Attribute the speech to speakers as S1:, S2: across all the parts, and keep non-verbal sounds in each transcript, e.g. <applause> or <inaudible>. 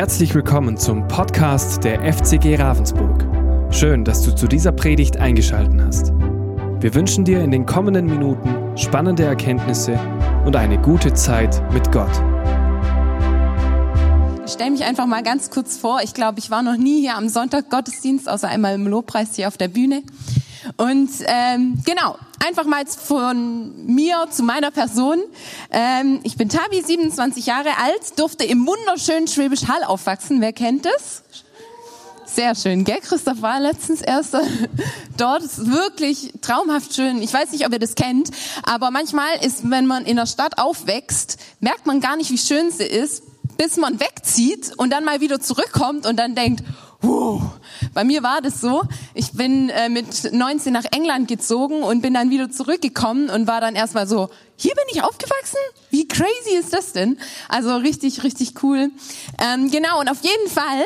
S1: Herzlich willkommen zum Podcast der FCG Ravensburg. Schön, dass du zu dieser Predigt eingeschaltet hast. Wir wünschen dir in den kommenden Minuten spannende Erkenntnisse und eine gute Zeit mit Gott.
S2: Ich stelle mich einfach mal ganz kurz vor. Ich glaube, ich war noch nie hier am Sonntag Gottesdienst, außer einmal im Lobpreis hier auf der Bühne. Und ähm, genau, einfach mal von mir zu meiner Person. Ähm, ich bin Tabi, 27 Jahre alt, durfte im wunderschönen Schwäbisch Hall aufwachsen. Wer kennt es? Sehr schön, gell? Christoph war letztens erst <laughs> dort. Ist wirklich traumhaft schön. Ich weiß nicht, ob ihr das kennt, aber manchmal ist, wenn man in der Stadt aufwächst, merkt man gar nicht, wie schön sie ist, bis man wegzieht und dann mal wieder zurückkommt und dann denkt, Wow. Bei mir war das so. Ich bin äh, mit 19 nach England gezogen und bin dann wieder zurückgekommen und war dann erstmal so, hier bin ich aufgewachsen? Wie crazy ist das denn? Also richtig, richtig cool. Ähm, genau, und auf jeden Fall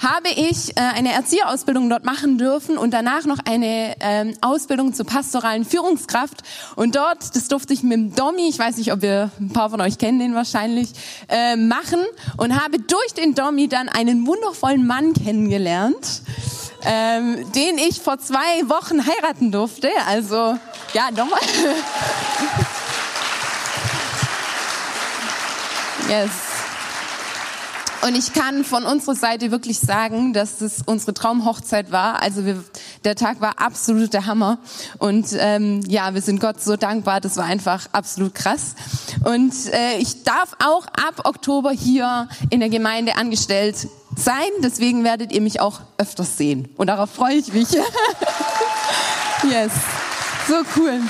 S2: habe ich äh, eine Erzieherausbildung dort machen dürfen und danach noch eine ähm, Ausbildung zur pastoralen Führungskraft. Und dort, das durfte ich mit dem Domi, ich weiß nicht, ob wir ein paar von euch kennen den wahrscheinlich, äh, machen und habe durch den Domi dann einen wundervollen Mann kennengelernt. Ähm, den ich vor zwei Wochen heiraten durfte. Also, ja, nochmal. <laughs> Yes. Und ich kann von unserer Seite wirklich sagen, dass es unsere Traumhochzeit war. Also wir, der Tag war absolut der Hammer. Und ähm, ja, wir sind Gott so dankbar. Das war einfach absolut krass. Und äh, ich darf auch ab Oktober hier in der Gemeinde angestellt sein. Deswegen werdet ihr mich auch öfters sehen. Und darauf freue ich mich. <laughs> yes. So cool.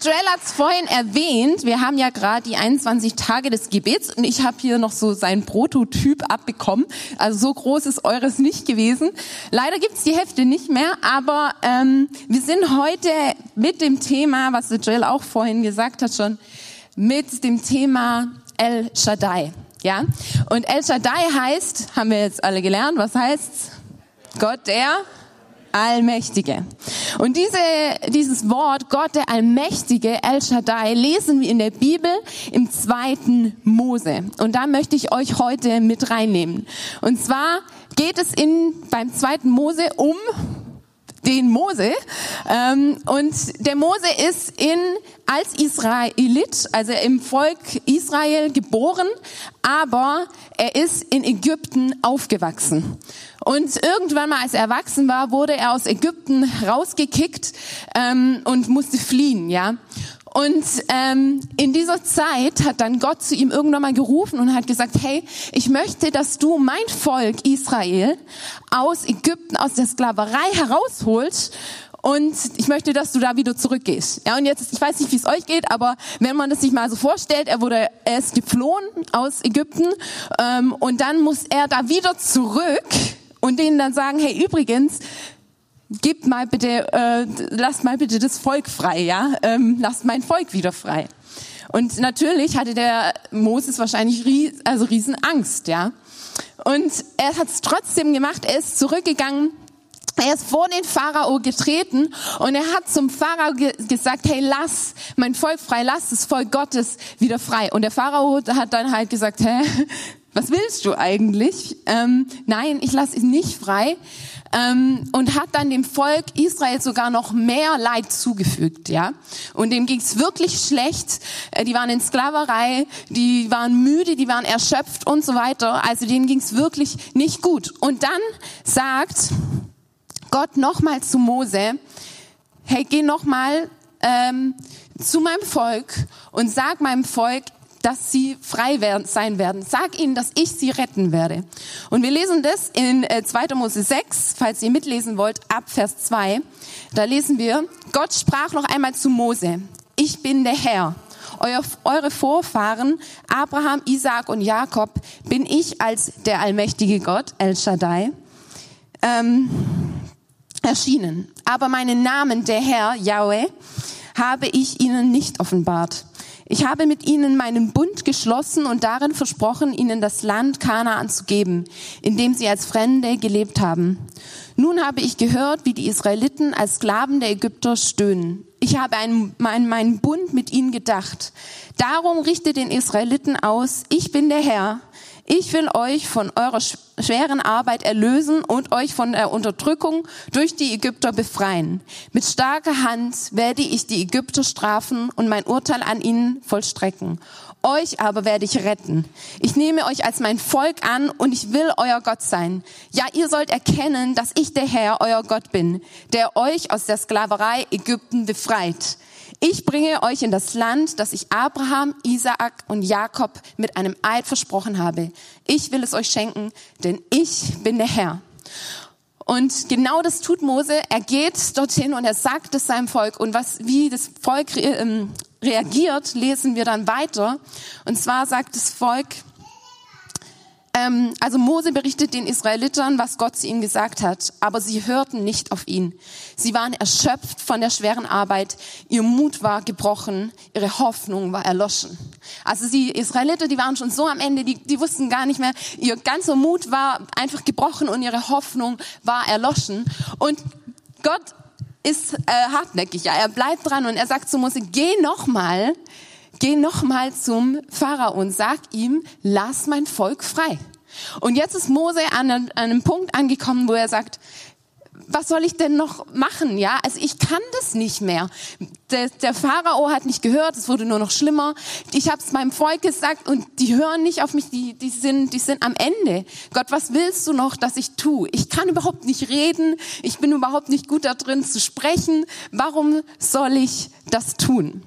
S2: Joel hat es vorhin erwähnt, wir haben ja gerade die 21 Tage des Gebets und ich habe hier noch so sein Prototyp abbekommen. Also so groß ist eures nicht gewesen. Leider gibt's die Hefte nicht mehr, aber ähm, wir sind heute mit dem Thema, was der Joel auch vorhin gesagt hat schon, mit dem Thema El Shaddai. Ja? Und El Shaddai heißt, haben wir jetzt alle gelernt, was heißt Gott der Allmächtige. Und diese, dieses Wort, Gott der Allmächtige, El Shaddai, lesen wir in der Bibel im zweiten Mose. Und da möchte ich euch heute mit reinnehmen. Und zwar geht es in, beim zweiten Mose um den Mose. Ähm, und der Mose ist in, als Israelit, also im Volk Israel geboren, aber er ist in Ägypten aufgewachsen. Und irgendwann mal, als er erwachsen war, wurde er aus Ägypten rausgekickt ähm, und musste fliehen, ja. Und ähm, in dieser Zeit hat dann Gott zu ihm irgendwann mal gerufen und hat gesagt, hey, ich möchte, dass du mein Volk Israel aus Ägypten, aus der Sklaverei herausholst und ich möchte, dass du da wieder zurückgehst. Ja, und jetzt, ich weiß nicht, wie es euch geht, aber wenn man das sich mal so vorstellt, er wurde, er ist geflohen aus Ägypten ähm, und dann muss er da wieder zurück und denen dann sagen, hey, übrigens, gib mal bitte, äh, lasst mal bitte das Volk frei, ja, ähm, lasst mein Volk wieder frei. Und natürlich hatte der Moses wahrscheinlich ries, also riesen Angst, ja. Und er hat es trotzdem gemacht. Er ist zurückgegangen. Er ist vor den Pharao getreten und er hat zum Pharao ge gesagt, hey, lass mein Volk frei, lass das Volk Gottes wieder frei. Und der Pharao hat dann halt gesagt, hä, <laughs> was willst du eigentlich? Ähm, nein, ich lasse ihn nicht frei ähm, und hat dann dem Volk Israel sogar noch mehr Leid zugefügt, ja. Und dem ging's wirklich schlecht. Äh, die waren in Sklaverei, die waren müde, die waren erschöpft und so weiter. Also denen ging's wirklich nicht gut. Und dann sagt Gott nochmal zu Mose: Hey, geh nochmal ähm, zu meinem Volk und sag meinem Volk, dass sie frei werden, sein werden. Sag ihnen, dass ich sie retten werde. Und wir lesen das in 2. Äh, Mose 6, falls ihr mitlesen wollt, ab Vers 2. Da lesen wir, Gott sprach noch einmal zu Mose, ich bin der Herr. Euer, eure Vorfahren, Abraham, Isaac und Jakob, bin ich als der allmächtige Gott, El Shaddai, ähm, erschienen. Aber meinen Namen, der Herr, Yahweh, habe ich ihnen nicht offenbart. Ich habe mit ihnen meinen Bund geschlossen und darin versprochen, ihnen das Land Kanaan zu geben, in dem sie als Fremde gelebt haben. Nun habe ich gehört, wie die Israeliten als Sklaven der Ägypter stöhnen. Ich habe meinen, meinen Bund mit ihnen gedacht. Darum richte den Israeliten aus, ich bin der Herr. Ich will euch von eurer schweren Arbeit erlösen und euch von der Unterdrückung durch die Ägypter befreien. Mit starker Hand werde ich die Ägypter strafen und mein Urteil an ihnen vollstrecken. Euch aber werde ich retten. Ich nehme euch als mein Volk an und ich will euer Gott sein. Ja, ihr sollt erkennen, dass ich der Herr, euer Gott bin, der euch aus der Sklaverei Ägypten befreit. Ich bringe euch in das Land, das ich Abraham, Isaak und Jakob mit einem Eid versprochen habe. Ich will es euch schenken, denn ich bin der Herr. Und genau das tut Mose. Er geht dorthin und er sagt es seinem Volk. Und was, wie das Volk ähm, reagiert, lesen wir dann weiter. Und zwar sagt das Volk, ähm, also Mose berichtet den Israelitern, was Gott zu ihnen gesagt hat, aber sie hörten nicht auf ihn. Sie waren erschöpft von der schweren Arbeit, ihr Mut war gebrochen, ihre Hoffnung war erloschen. Also die Israeliter, die waren schon so am Ende, die, die wussten gar nicht mehr, ihr ganzer Mut war einfach gebrochen und ihre Hoffnung war erloschen. Und Gott ist äh, hartnäckig, ja, er bleibt dran und er sagt zu Mose, geh nochmal geh nochmal zum Pharao und sag ihm, lass mein Volk frei. Und jetzt ist Mose an einem, Punkt angekommen, wo er sagt, was soll ich denn noch machen? Ja, also ich kann das nicht mehr. Der, der Pharao hat nicht gehört, es wurde nur noch schlimmer. Ich habe es meinem Volk gesagt und die hören nicht auf mich, die, die, sind, die sind am Ende. Gott, was willst du noch, dass ich tue? Ich kann überhaupt nicht reden, ich bin überhaupt nicht gut da drin zu sprechen. Warum soll ich das tun?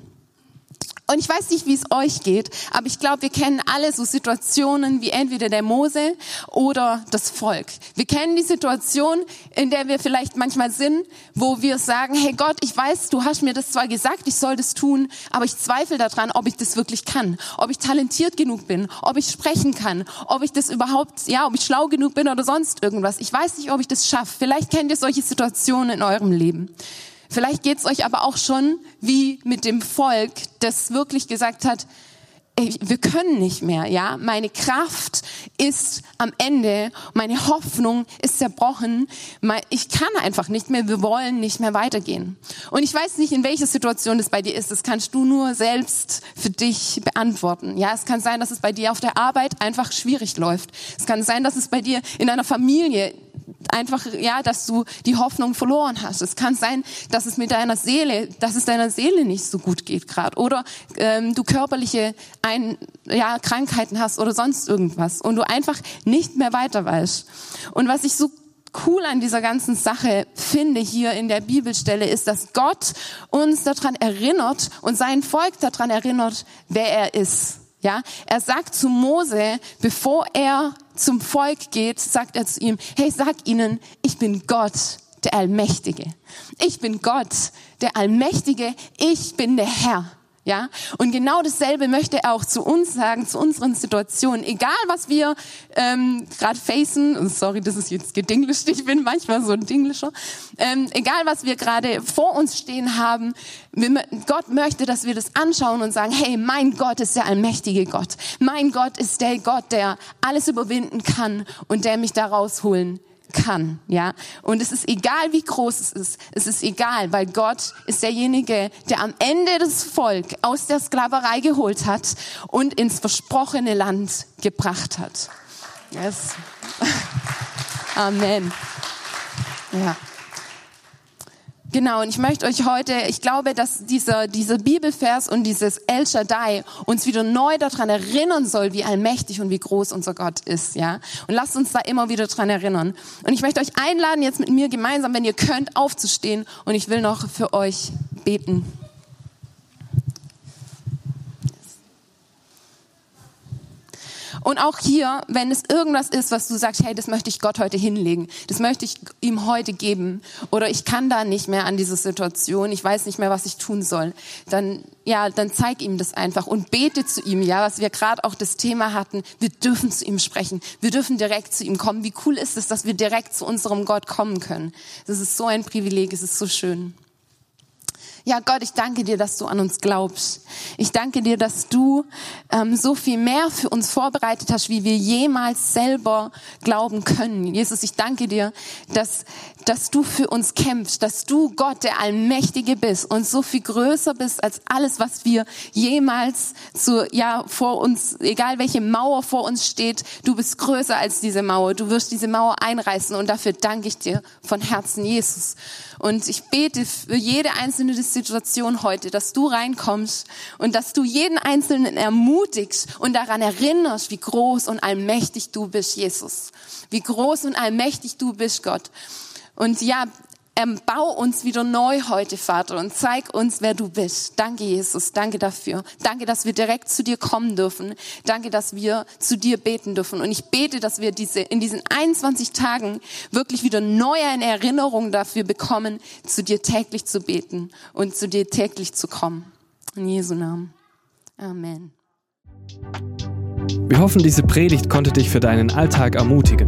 S2: Und ich weiß nicht, wie es euch geht, aber ich glaube, wir kennen alle so Situationen wie entweder der Mose oder das Volk. Wir kennen die Situation, in der wir vielleicht manchmal sind, wo wir sagen, hey Gott, ich weiß, du hast mir das zwar gesagt, ich soll das tun, aber ich zweifle daran, ob ich das wirklich kann, ob ich talentiert genug bin, ob ich sprechen kann, ob ich das überhaupt, ja, ob ich schlau genug bin oder sonst irgendwas. Ich weiß nicht, ob ich das schaffe. Vielleicht kennt ihr solche Situationen in eurem Leben. Vielleicht geht es euch aber auch schon wie mit dem Volk, das wirklich gesagt hat, ey, wir können nicht mehr, ja. Meine Kraft ist am Ende, meine Hoffnung ist zerbrochen. Ich kann einfach nicht mehr, wir wollen nicht mehr weitergehen. Und ich weiß nicht, in welcher Situation das bei dir ist. Das kannst du nur selbst für dich beantworten. Ja, es kann sein, dass es bei dir auf der Arbeit einfach schwierig läuft. Es kann sein, dass es bei dir in deiner Familie einfach, ja, dass du die Hoffnung verloren hast. Es kann sein, dass es mit deiner Seele, dass es deiner Seele nicht so gut geht gerade oder ähm, du körperliche ein, ja, Krankheiten hast oder sonst irgendwas und du einfach nicht mehr weiter weißt. Und was ich so cool an dieser ganzen Sache finde hier in der Bibelstelle ist, dass Gott uns daran erinnert und sein Volk daran erinnert, wer er ist. Ja, er sagt zu Mose, bevor er zum Volk geht, sagt er zu ihm, hey, sag ihnen, ich bin Gott, der Allmächtige. Ich bin Gott, der Allmächtige. Ich bin der Herr. Ja, und genau dasselbe möchte er auch zu uns sagen, zu unseren Situationen. Egal, was wir ähm, gerade facen, sorry, das ist jetzt gedinglischt, <laughs> ich bin manchmal so ein Dinglischer. Ähm, egal, was wir gerade vor uns stehen haben, wir, Gott möchte, dass wir das anschauen und sagen, hey, mein Gott ist der allmächtige Gott. Mein Gott ist der Gott, der alles überwinden kann und der mich da rausholen kann, ja. Und es ist egal, wie groß es ist. Es ist egal, weil Gott ist derjenige, der am Ende das Volk aus der Sklaverei geholt hat und ins versprochene Land gebracht hat. Yes. <laughs> Amen. Ja. Genau, und ich möchte euch heute, ich glaube, dass dieser, dieser Bibelvers und dieses El Shaddai uns wieder neu daran erinnern soll, wie allmächtig und wie groß unser Gott ist, ja. Und lasst uns da immer wieder dran erinnern. Und ich möchte euch einladen, jetzt mit mir gemeinsam, wenn ihr könnt, aufzustehen und ich will noch für euch beten. Und auch hier, wenn es irgendwas ist, was du sagst, hey, das möchte ich Gott heute hinlegen, das möchte ich ihm heute geben, oder ich kann da nicht mehr an diese Situation, ich weiß nicht mehr, was ich tun soll, dann, ja, dann zeig ihm das einfach und bete zu ihm, ja, was wir gerade auch das Thema hatten, wir dürfen zu ihm sprechen, wir dürfen direkt zu ihm kommen. Wie cool ist es, dass wir direkt zu unserem Gott kommen können? Das ist so ein Privileg, es ist so schön. Ja, Gott, ich danke dir, dass du an uns glaubst. Ich danke dir, dass du ähm, so viel mehr für uns vorbereitet hast, wie wir jemals selber glauben können. Jesus, ich danke dir, dass, dass du für uns kämpfst, dass du Gott, der Allmächtige bist und so viel größer bist als alles, was wir jemals zu, ja, vor uns, egal welche Mauer vor uns steht, du bist größer als diese Mauer. Du wirst diese Mauer einreißen und dafür danke ich dir von Herzen, Jesus. Und ich bete für jede einzelne Situation heute, dass du reinkommst und dass du jeden Einzelnen ermutigst und daran erinnerst, wie groß und allmächtig du bist, Jesus. Wie groß und allmächtig du bist, Gott. Und ja, ähm, bau uns wieder neu heute, Vater, und zeig uns, wer du bist. Danke, Jesus. Danke dafür. Danke, dass wir direkt zu dir kommen dürfen. Danke, dass wir zu dir beten dürfen. Und ich bete, dass wir diese, in diesen 21 Tagen wirklich wieder neu eine Erinnerung dafür bekommen, zu dir täglich zu beten und zu dir täglich zu kommen. In Jesu Namen. Amen.
S1: Wir hoffen, diese Predigt konnte dich für deinen Alltag ermutigen.